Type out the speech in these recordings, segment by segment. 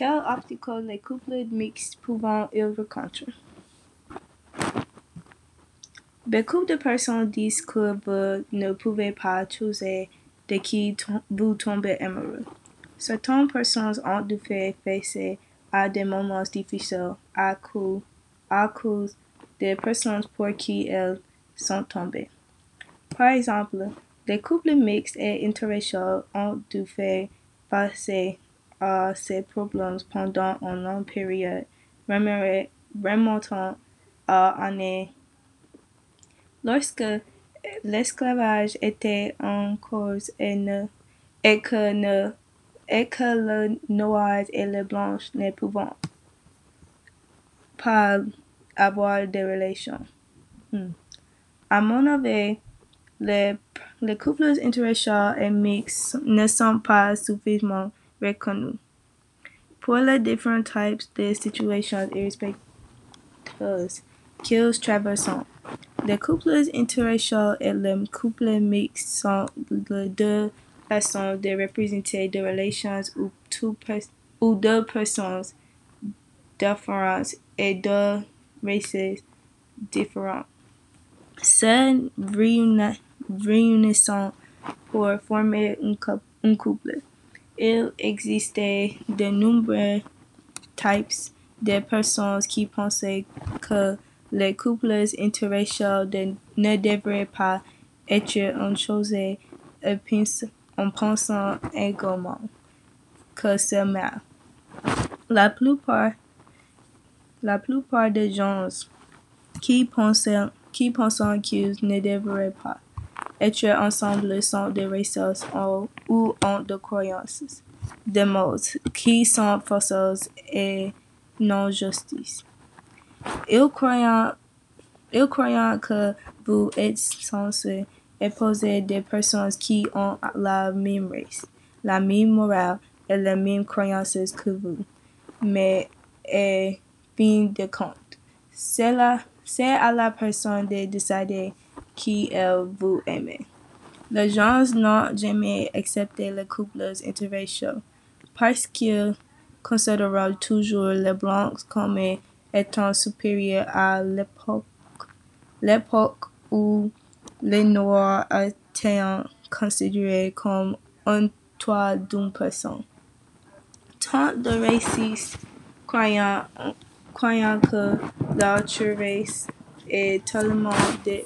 Quels obstacles les couples mixtes pouvant-ils rencontrer? Beaucoup de personnes disent que vous ne pouvez pas choisir de qui vous tombez amoureux. Certaines personnes ont dû faire face à des moments difficiles à cause, à cause des personnes pour qui elles sont tombées. Par exemple, les couples mixtes et interraciaux ont dû faire face à ces problèmes pendant une longue période remontant à années. Lorsque l'esclavage était en cause et, ne, que ne et le noir et le blanc ne pouvaient pas avoir de relations. Hmm. À mon avis, les, les couples interraciaux et mixtes ne sont pas suffisamment Pour les différents types de situations irrespectueuses qu'ils traversent, les couples interraciaux et les couples mixtes sont les deux façon de représenter des relations où, ou deux personnes différentes et deux races différentes se réunissant pour former un, couple. Il existait de nombreux types de personnes qui pensaient que les couples interraciaux ne devraient pas être une chose en pensant également que c'est mal. La plupart, la plupart des gens qui pensent, qui qu'ils ne devraient pas être ensemble sont des racistes ou ont des croyances, des mots qui sont fausses et non justices. Ils croient, ils croient que vous êtes censé poser des personnes qui ont la même race, la même morale et les mêmes croyances que vous. Mais, en fin de compte, c'est à la personne de décider qui elle vous aime. Les gens n'ont jamais accepté les couples interraciaux parce qu'ils considèrent toujours les blancs comme étant supérieurs à l'époque, l'époque où les Noirs étaient considérés comme un toit d'une personne. Tant de racistes croyant, croyant que l'autre race est tellement de,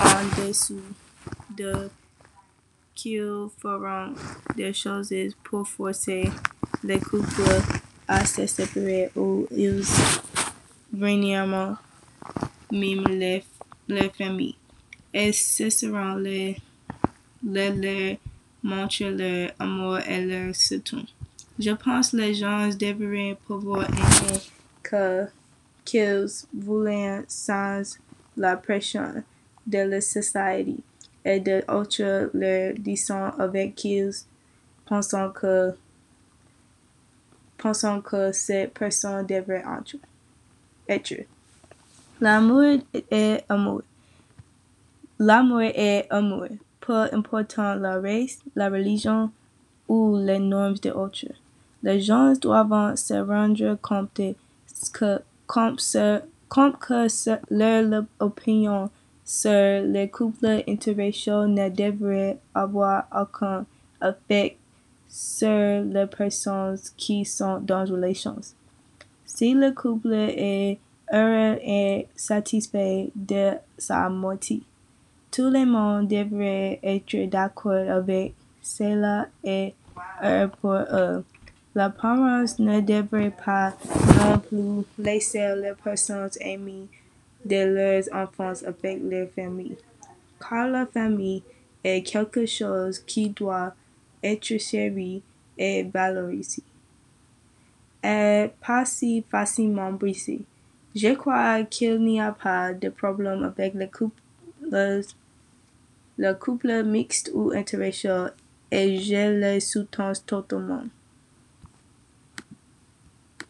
en dessous de qu'ils feront des choses pour forcer les couples à se séparer ou ils vraiment même les, les familles et ce seront les, les montrer leur amour et leur soutien. Je pense les gens devraient pouvoir aimer que qu'ils voulaient sans la pression de la société et de autres leur disant avec qu'ils pensent que pensant que ces personnes devraient être. L'amour est amour. L'amour est amour, peu importe la race, la religion ou les normes de autres. Les gens doivent se rendre compte que, compte que leur opinion sur les couples interraciaux ne devrait avoir aucun effet sur les personnes qui sont dans une relation. Si le couple est heureux et satisfait de sa moitié, tout le monde devrait être d'accord avec cela et pour eux. La parents ne devrait pas non plus laisser les personnes amies de leurs enfants avec leur famille, car la famille est quelque chose qui doit être servi et valorisé. Et pas si facilement brisé. Je crois qu'il n'y a pas de problème avec les couples le couple mixte ou interracial et je le soutiens totalement.